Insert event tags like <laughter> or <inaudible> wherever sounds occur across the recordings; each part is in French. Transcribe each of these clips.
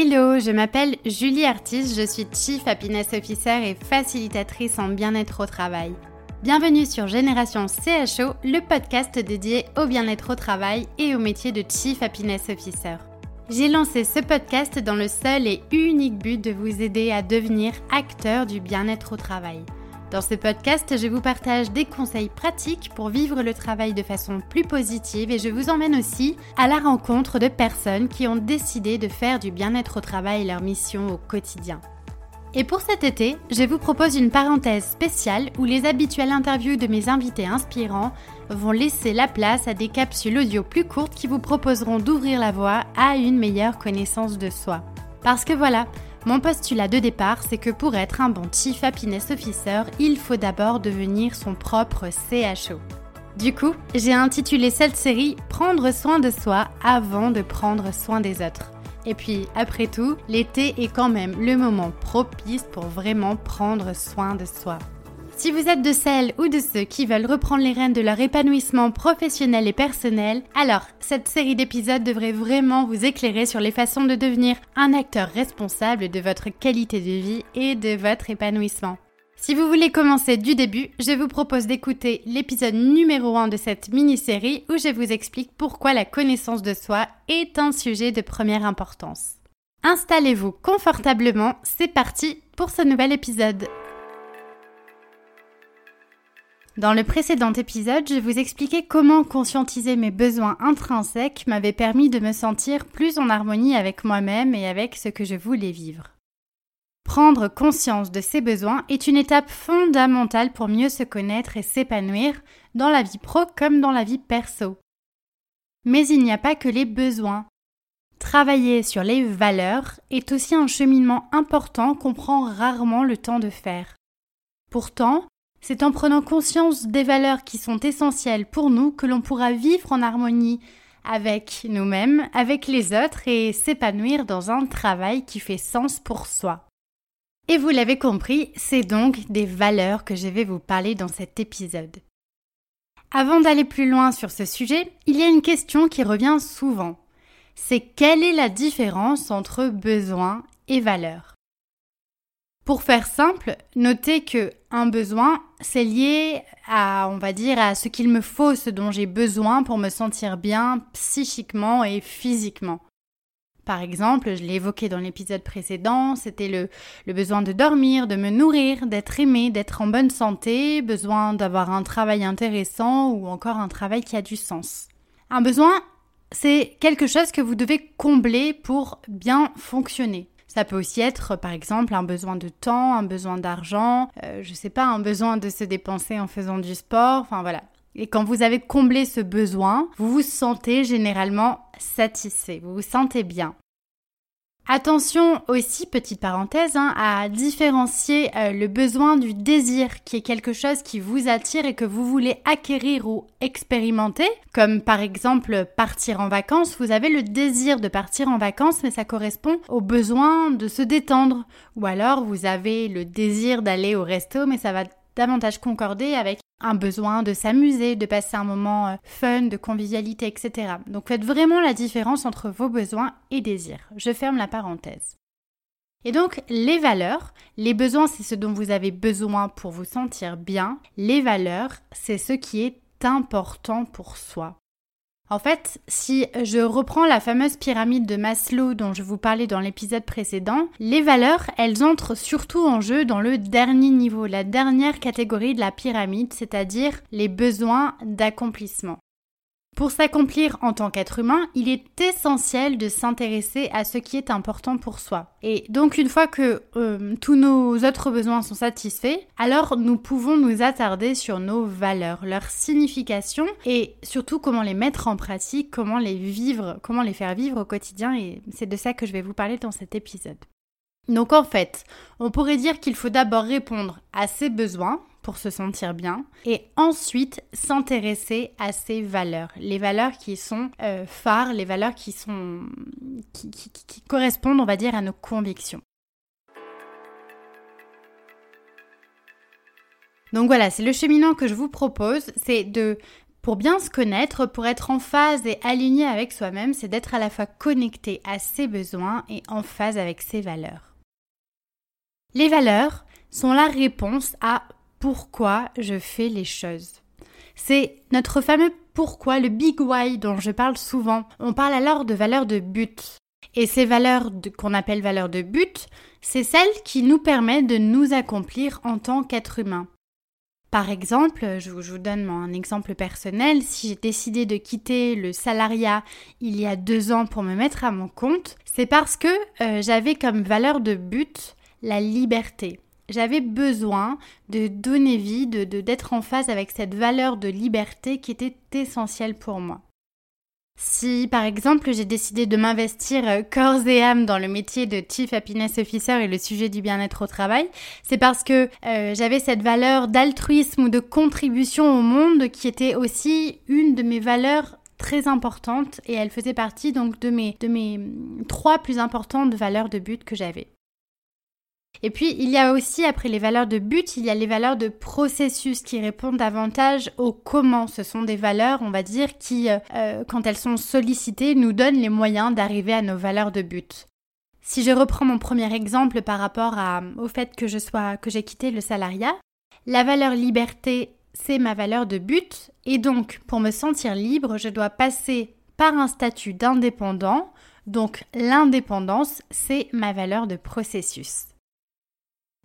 Hello, je m'appelle Julie Artis, je suis Chief Happiness Officer et facilitatrice en bien-être au travail. Bienvenue sur Génération CHO, le podcast dédié au bien-être au travail et au métier de Chief Happiness Officer. J'ai lancé ce podcast dans le seul et unique but de vous aider à devenir acteur du bien-être au travail. Dans ce podcast, je vous partage des conseils pratiques pour vivre le travail de façon plus positive et je vous emmène aussi à la rencontre de personnes qui ont décidé de faire du bien-être au travail leur mission au quotidien. Et pour cet été, je vous propose une parenthèse spéciale où les habituelles interviews de mes invités inspirants vont laisser la place à des capsules audio plus courtes qui vous proposeront d'ouvrir la voie à une meilleure connaissance de soi. Parce que voilà, mon postulat de départ, c'est que pour être un bon Chief Happiness Officer, il faut d'abord devenir son propre CHO. Du coup, j'ai intitulé cette série Prendre soin de soi avant de prendre soin des autres. Et puis, après tout, l'été est quand même le moment propice pour vraiment prendre soin de soi. Si vous êtes de celles ou de ceux qui veulent reprendre les rênes de leur épanouissement professionnel et personnel, alors cette série d'épisodes devrait vraiment vous éclairer sur les façons de devenir un acteur responsable de votre qualité de vie et de votre épanouissement. Si vous voulez commencer du début, je vous propose d'écouter l'épisode numéro 1 de cette mini-série où je vous explique pourquoi la connaissance de soi est un sujet de première importance. Installez-vous confortablement, c'est parti pour ce nouvel épisode. Dans le précédent épisode, je vous expliquais comment conscientiser mes besoins intrinsèques m'avait permis de me sentir plus en harmonie avec moi-même et avec ce que je voulais vivre. Prendre conscience de ces besoins est une étape fondamentale pour mieux se connaître et s'épanouir dans la vie pro comme dans la vie perso. Mais il n'y a pas que les besoins. Travailler sur les valeurs est aussi un cheminement important qu'on prend rarement le temps de faire. Pourtant, c'est en prenant conscience des valeurs qui sont essentielles pour nous que l'on pourra vivre en harmonie avec nous-mêmes, avec les autres et s'épanouir dans un travail qui fait sens pour soi. Et vous l'avez compris, c'est donc des valeurs que je vais vous parler dans cet épisode. Avant d'aller plus loin sur ce sujet, il y a une question qui revient souvent. C'est quelle est la différence entre besoin et valeur? Pour faire simple, notez que un besoin, c'est lié à, on va dire, à ce qu'il me faut, ce dont j'ai besoin pour me sentir bien psychiquement et physiquement. Par exemple, je l'ai évoqué dans l'épisode précédent, c'était le, le, besoin de dormir, de me nourrir, d'être aimé, d'être en bonne santé, besoin d'avoir un travail intéressant ou encore un travail qui a du sens. Un besoin, c'est quelque chose que vous devez combler pour bien fonctionner. Ça peut aussi être, par exemple, un besoin de temps, un besoin d'argent, euh, je sais pas, un besoin de se dépenser en faisant du sport, enfin voilà. Et quand vous avez comblé ce besoin, vous vous sentez généralement satisfait, vous vous sentez bien. Attention aussi, petite parenthèse, hein, à différencier euh, le besoin du désir, qui est quelque chose qui vous attire et que vous voulez acquérir ou expérimenter, comme par exemple partir en vacances. Vous avez le désir de partir en vacances, mais ça correspond au besoin de se détendre. Ou alors vous avez le désir d'aller au resto, mais ça va davantage concorder avec un besoin de s'amuser, de passer un moment euh, fun, de convivialité, etc. Donc faites vraiment la différence entre vos besoins et désirs. Je ferme la parenthèse. Et donc les valeurs, les besoins c'est ce dont vous avez besoin pour vous sentir bien, les valeurs c'est ce qui est important pour soi. En fait, si je reprends la fameuse pyramide de Maslow dont je vous parlais dans l'épisode précédent, les valeurs, elles entrent surtout en jeu dans le dernier niveau, la dernière catégorie de la pyramide, c'est-à-dire les besoins d'accomplissement. Pour s'accomplir en tant qu'être humain, il est essentiel de s'intéresser à ce qui est important pour soi. Et donc une fois que euh, tous nos autres besoins sont satisfaits, alors nous pouvons nous attarder sur nos valeurs, leur signification et surtout comment les mettre en pratique, comment les vivre, comment les faire vivre au quotidien et c'est de ça que je vais vous parler dans cet épisode. Donc en fait, on pourrait dire qu'il faut d'abord répondre à ces besoins, pour se sentir bien et ensuite s'intéresser à ses valeurs, les valeurs qui sont euh, phares, les valeurs qui sont qui, qui correspondent, on va dire, à nos convictions. Donc voilà, c'est le cheminement que je vous propose, c'est de Pour bien se connaître, pour être en phase et aligné avec soi-même, c'est d'être à la fois connecté à ses besoins et en phase avec ses valeurs. Les valeurs sont la réponse à pourquoi je fais les choses. C'est notre fameux pourquoi, le big why dont je parle souvent. On parle alors de valeurs de but. Et ces valeurs qu'on appelle valeurs de but, c'est celles qui nous permettent de nous accomplir en tant qu'être humain. Par exemple, je vous, donne un exemple personnel, si j'ai décidé de quitter le salariat il y a deux ans pour me mettre à mon compte, c'est parce que euh, j'avais comme valeur de but la liberté. J'avais besoin de donner vie, de d'être en phase avec cette valeur de liberté qui était essentielle pour moi. Si par exemple j'ai décidé de m'investir euh, corps et âme dans le métier de Chief Happiness Officer et le sujet du bien-être au travail, c'est parce que euh, j'avais cette valeur d'altruisme ou de contribution au monde qui était aussi une de mes valeurs très importantes et elle faisait partie donc de mes, de mes trois plus importantes valeurs de but que j'avais. Et puis, il y a aussi, après les valeurs de but, il y a les valeurs de processus qui répondent davantage au comment. Ce sont des valeurs, on va dire, qui, euh, euh, quand elles sont sollicitées, nous donnent les moyens d'arriver à nos valeurs de but. Si je reprends mon premier exemple par rapport au fait que je sois, que j'ai quitté le salariat, la valeur liberté, c'est ma valeur de but, et donc, pour me sentir libre, je dois passer par un statut d'indépendant, donc l'indépendance, c'est ma valeur de processus.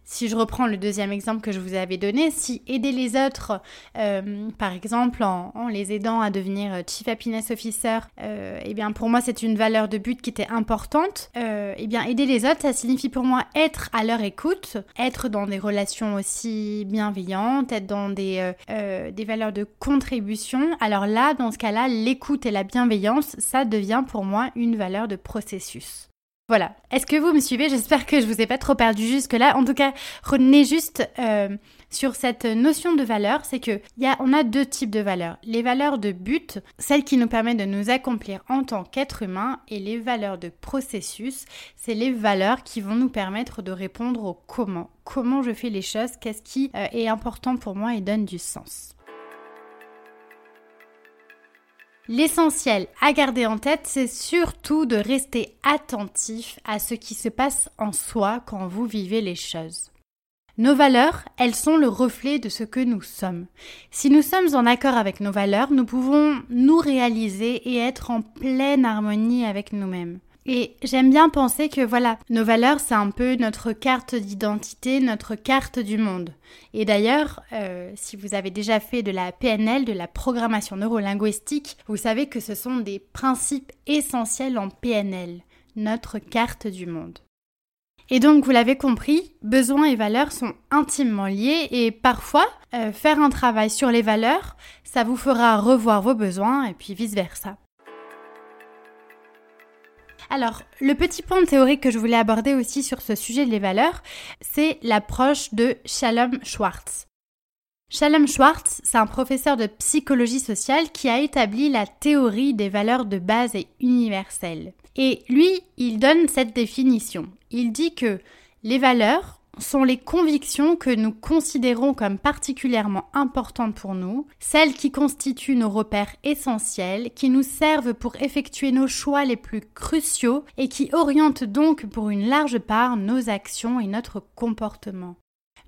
Si je reprends le deuxième exemple que je vous avais donné, si aider les autres, euh, par exemple en, les aidant à devenir euh, Chief Happiness Officer, euh, eh bien pour moi c'est une valeur de but qui était importante. eh bien aider les autres, ça signifie pour moi être à leur écoute, être dans des relations aussi bienveillantes, être dans des, des valeurs de contribution. Alors là, dans ce cas-là, l'écoute et la bienveillance, ça devient pour moi une valeur de processus. Voilà. Est-ce que vous me suivez? J'espère que je vous ai pas trop perdu jusque-là. En tout cas, retenez juste euh, sur cette notion de valeur, c'est que y a, on a deux types de valeurs. Les valeurs de but, celles qui nous permettent de nous accomplir en tant qu'être humain, et les valeurs de processus, c'est les valeurs qui vont nous permettre de répondre au comment. Comment je fais les choses, qu'est-ce qui euh, est important pour moi et donne du sens. L'essentiel à garder en tête, c'est surtout de rester attentif à ce qui se passe en soi quand vous vivez les choses. Nos valeurs, elles sont le reflet de ce que nous sommes. Si nous sommes en accord avec nos valeurs, nous pouvons nous réaliser et être en pleine harmonie avec nous-mêmes. Et j'aime bien penser que voilà, nos valeurs, c'est un peu notre carte d'identité, notre carte du monde. Et d'ailleurs, euh, si vous avez déjà fait de la PNL, de la programmation neurolinguistique, vous savez que ce sont des principes essentiels en PNL, notre carte du monde. Et donc, vous l'avez compris, besoins et valeurs sont intimement liés et parfois, euh, faire un travail sur les valeurs, ça vous fera revoir vos besoins et puis vice-versa. Alors, le petit point théorique que je voulais aborder aussi sur ce sujet des valeurs, c'est l'approche de Shalom Schwartz. Shalom Schwartz, c'est un professeur de psychologie sociale qui a établi la théorie des valeurs de base et universelles. Et lui, il donne cette définition. Il dit que les valeurs sont les convictions que nous considérons comme particulièrement importantes pour nous, celles qui constituent nos repères essentiels, qui nous servent pour effectuer nos choix les plus cruciaux et qui orientent donc pour une large part nos actions et notre comportement.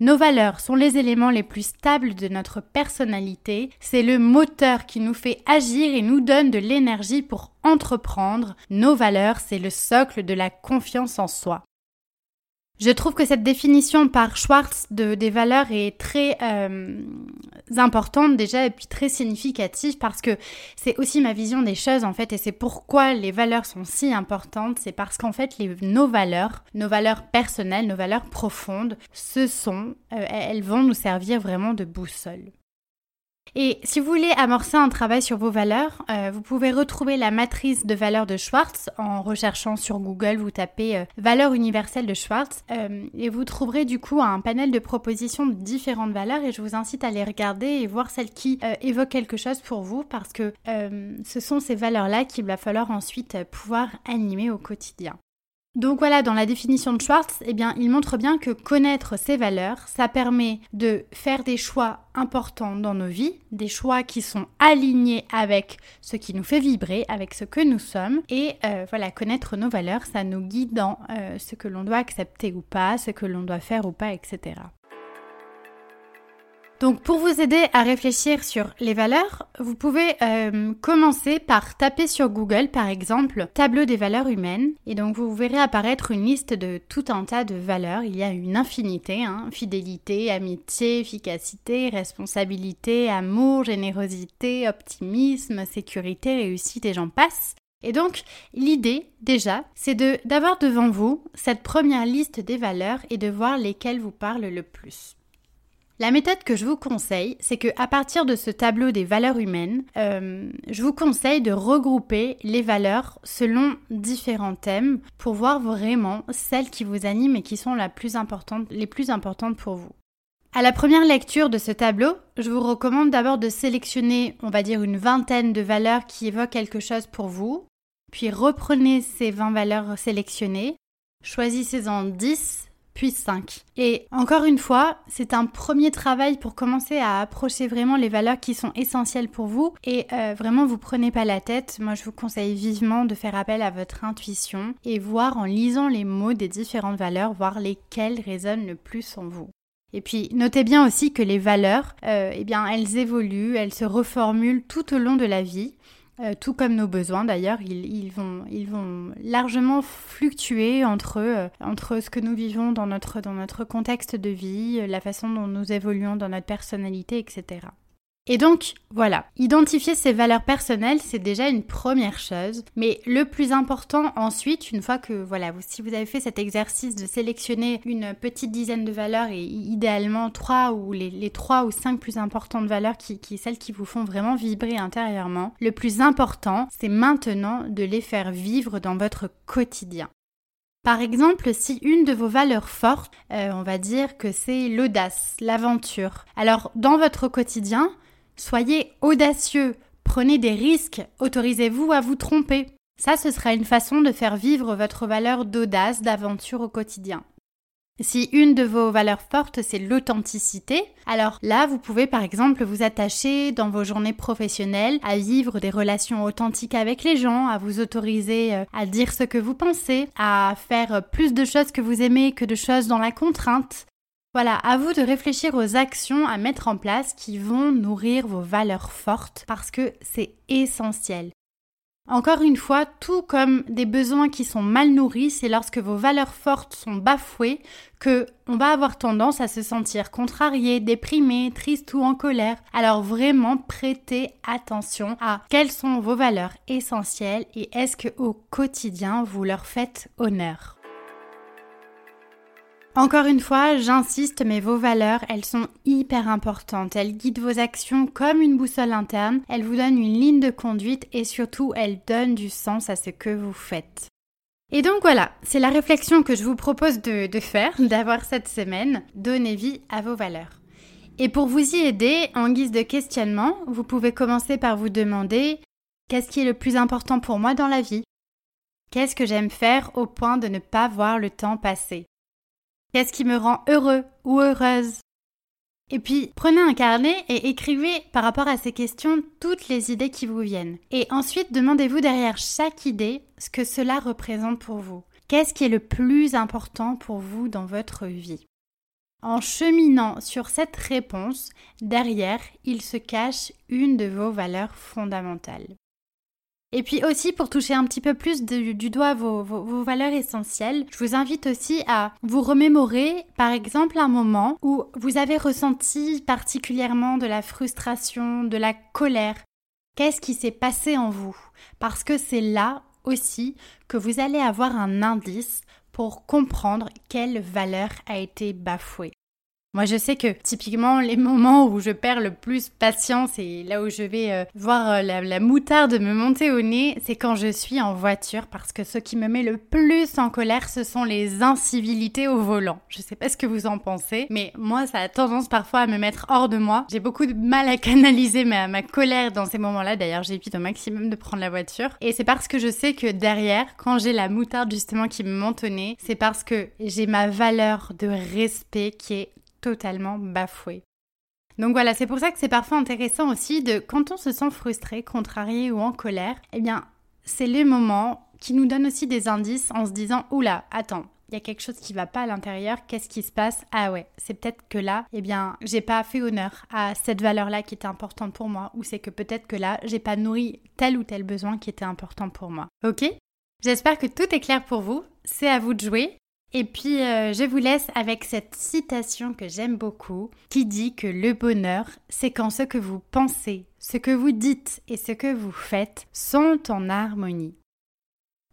Nos valeurs sont les éléments les plus stables de notre personnalité, c'est le moteur qui nous fait agir et nous donne de l'énergie pour entreprendre. Nos valeurs, c'est le socle de la confiance en soi. Je trouve que cette définition par Schwartz de, des valeurs est très euh, importante déjà et puis très significative parce que c'est aussi ma vision des choses en fait et c'est pourquoi les valeurs sont si importantes. C'est parce qu'en fait les, nos valeurs, nos valeurs personnelles, nos valeurs profondes, ce sont, euh, elles vont nous servir vraiment de boussole. Et si vous voulez amorcer un travail sur vos valeurs, euh, vous pouvez retrouver la matrice de valeurs de Schwartz en recherchant sur Google, vous tapez euh, valeurs universelles de Schwartz euh, et vous trouverez du coup un panel de propositions de différentes valeurs et je vous incite à les regarder et voir celles qui évoquent quelque chose pour vous parce que ce sont ces valeurs-là qu'il va falloir ensuite pouvoir animer au quotidien. Donc voilà, dans la définition de Schwartz, eh bien, il montre bien que connaître ses valeurs, ça permet de faire des choix importants dans nos vies, des choix qui sont alignés avec ce qui nous fait vibrer, avec ce que nous sommes. Et euh, voilà, connaître nos valeurs, ça nous guide dans euh, ce que l'on doit accepter ou pas, ce que l'on doit faire ou pas, etc. Donc pour vous aider à réfléchir sur les valeurs, vous pouvez euh, commencer par taper sur Google par exemple tableau des valeurs humaines et donc vous verrez apparaître une liste de tout un tas de valeurs. Il y a une infinité, hein. fidélité, amitié, efficacité, responsabilité, amour, générosité, optimisme, sécurité, réussite et j'en passe. Et donc, l'idée, déjà, c'est de, d'avoir devant vous cette première liste des valeurs et de voir lesquelles vous parlent le plus. La méthode que je vous conseille, c'est que à partir de ce tableau des valeurs humaines, euh, je vous conseille de regrouper les valeurs selon différents thèmes pour voir vraiment celles qui vous animent et qui sont la plus les plus importantes pour vous. À la première lecture de ce tableau, je vous recommande d'abord de sélectionner, on va dire, une vingtaine de valeurs qui évoquent quelque chose pour vous, puis reprenez ces 20 valeurs sélectionnées, choisissez-en 10 puis 5. Et encore une fois, c'est un premier travail pour commencer à approcher vraiment les valeurs qui sont essentielles pour vous. Et euh, vraiment, vous prenez pas la tête. Moi, je vous conseille vivement de faire appel à votre intuition et voir en lisant les mots des différentes valeurs, voir lesquelles résonnent le plus en vous. Et puis notez bien aussi que les valeurs, euh, eh bien, elles évoluent, elles se reformulent tout au long de la vie. Euh, tout comme nos besoins d'ailleurs, ils, vont, ils vont largement fluctuer entre, euh, entre ce que nous vivons dans notre, dans notre contexte de vie, la façon dont nous évoluons dans notre personnalité, etc. Et donc, voilà, identifier ses valeurs personnelles, c'est déjà une première chose. Mais le plus important ensuite, une fois que, voilà, si vous avez fait cet exercice de sélectionner une petite dizaine de valeurs et idéalement trois ou les, trois ou cinq plus importantes valeurs qui, qui, celles qui vous font vraiment vibrer intérieurement, le plus important, c'est maintenant de les faire vivre dans votre quotidien. Par exemple, si une de vos valeurs fortes, euh, on va dire que c'est l'audace, l'aventure. Alors, dans votre quotidien, Soyez audacieux, prenez des risques, autorisez-vous à vous tromper. Ça, ce sera une façon de faire vivre votre valeur d'audace, d'aventure au quotidien. Si une de vos valeurs fortes, c'est l'authenticité, alors là, vous pouvez par exemple vous attacher dans vos journées professionnelles à vivre des relations authentiques avec les gens, à vous autoriser euh, à dire ce que vous pensez, à faire plus de choses que vous aimez que de choses dans la contrainte, voilà, à vous de réfléchir aux actions à mettre en place qui vont nourrir vos valeurs fortes parce que c'est essentiel. Encore une fois, tout comme des besoins qui sont mal nourris, c'est lorsque vos valeurs fortes sont bafouées que on va avoir tendance à se sentir contrarié, déprimé, triste ou en colère. Alors vraiment prêtez attention à quelles sont vos valeurs essentielles et est-ce que au quotidien vous leur faites honneur? Encore une fois, j'insiste, mais vos valeurs, elles sont hyper importantes. Elles guident vos actions comme une boussole interne, elles vous donnent une ligne de conduite et surtout, elles donnent du sens à ce que vous faites. Et donc voilà, c'est la réflexion que je vous propose de, faire, <laughs> d'avoir cette semaine. Donnez vie à vos valeurs. Et pour vous y aider, en guise de questionnement, vous pouvez commencer par vous demander qu'est-ce qui est le plus important pour moi dans la vie? Qu'est-ce que j'aime faire au point de ne pas voir le temps passer? Qu'est-ce qui me rend heureux ou heureuse Et puis, prenez un carnet et écrivez par rapport à ces questions toutes les idées qui vous viennent. Et ensuite, demandez-vous derrière chaque idée ce que cela représente pour vous. Qu'est-ce qui est le plus important pour vous dans votre vie? En cheminant sur cette réponse, derrière, il se cache une de vos valeurs fondamentales. Et puis aussi, pour toucher un petit peu plus du doigt vos, valeurs essentielles, je vous invite aussi à vous remémorer, par exemple, un moment où vous avez ressenti particulièrement de la frustration, de la colère. Qu'est-ce qui s'est passé en vous? Parce que c'est là aussi que vous allez avoir un indice pour comprendre quelle valeur a été bafouée. Moi, je sais que typiquement, les moments où je perds le plus patience et là où je vais euh, voir euh, la, moutarde me monter au nez, c'est quand je suis en voiture parce que ce qui me met le plus en colère, ce sont les incivilités au volant. Je sais pas ce que vous en pensez, mais moi, ça a tendance parfois à me mettre hors de moi. J'ai beaucoup de mal à canaliser ma, ma colère dans ces moments-là. D'ailleurs, j'évite au maximum de prendre la voiture. Et c'est parce que je sais que derrière, quand j'ai la moutarde justement qui me monte au nez, c'est parce que j'ai ma valeur de respect qui est totalement bafoué. Donc voilà, c'est pour ça que c'est parfois intéressant aussi de, quand on se sent frustré, contrarié ou en colère, eh bien, c'est les moments qui nous donnent aussi des indices en se disant, oula, attends, il y a quelque chose qui va pas à l'intérieur, qu'est-ce qui se passe? Ah ouais, c'est peut-être que là, eh bien, j'ai pas fait honneur à cette valeur-là qui était importante pour moi, ou c'est que peut-être que là, j'ai pas nourri tel ou tel besoin qui était important pour moi. Ok? J'espère que tout est clair pour vous. C'est à vous de jouer. Et puis, euh, je vous laisse avec cette citation que j'aime beaucoup, qui dit que le bonheur, c'est quand ce que vous pensez, ce que vous dites et ce que vous faites sont en harmonie.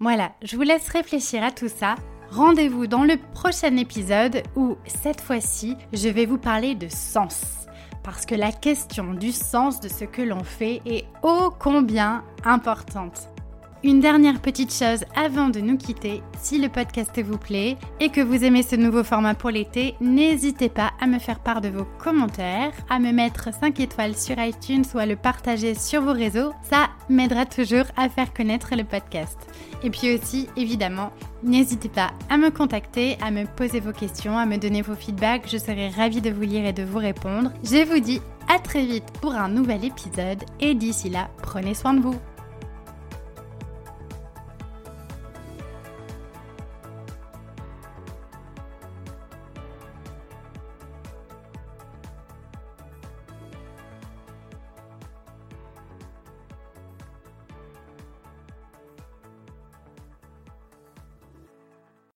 Voilà, je vous laisse réfléchir à tout ça. Rendez-vous dans le prochain épisode où, cette fois-ci, je vais vous parler de sens. Parce que la question du sens de ce que l'on fait est ô combien importante. Une dernière petite chose avant de nous quitter, si le podcast vous plaît et que vous aimez ce nouveau format pour l'été, n'hésitez pas à me faire part de vos commentaires, à me mettre 5 étoiles sur iTunes ou à le partager sur vos réseaux, ça m'aidera toujours à faire connaître le podcast. Et puis aussi, évidemment, n'hésitez pas à me contacter, à me poser vos questions, à me donner vos feedbacks, je serai ravie de vous lire et de vous répondre. Je vous dis à très vite pour un nouvel épisode et d'ici là, prenez soin de vous.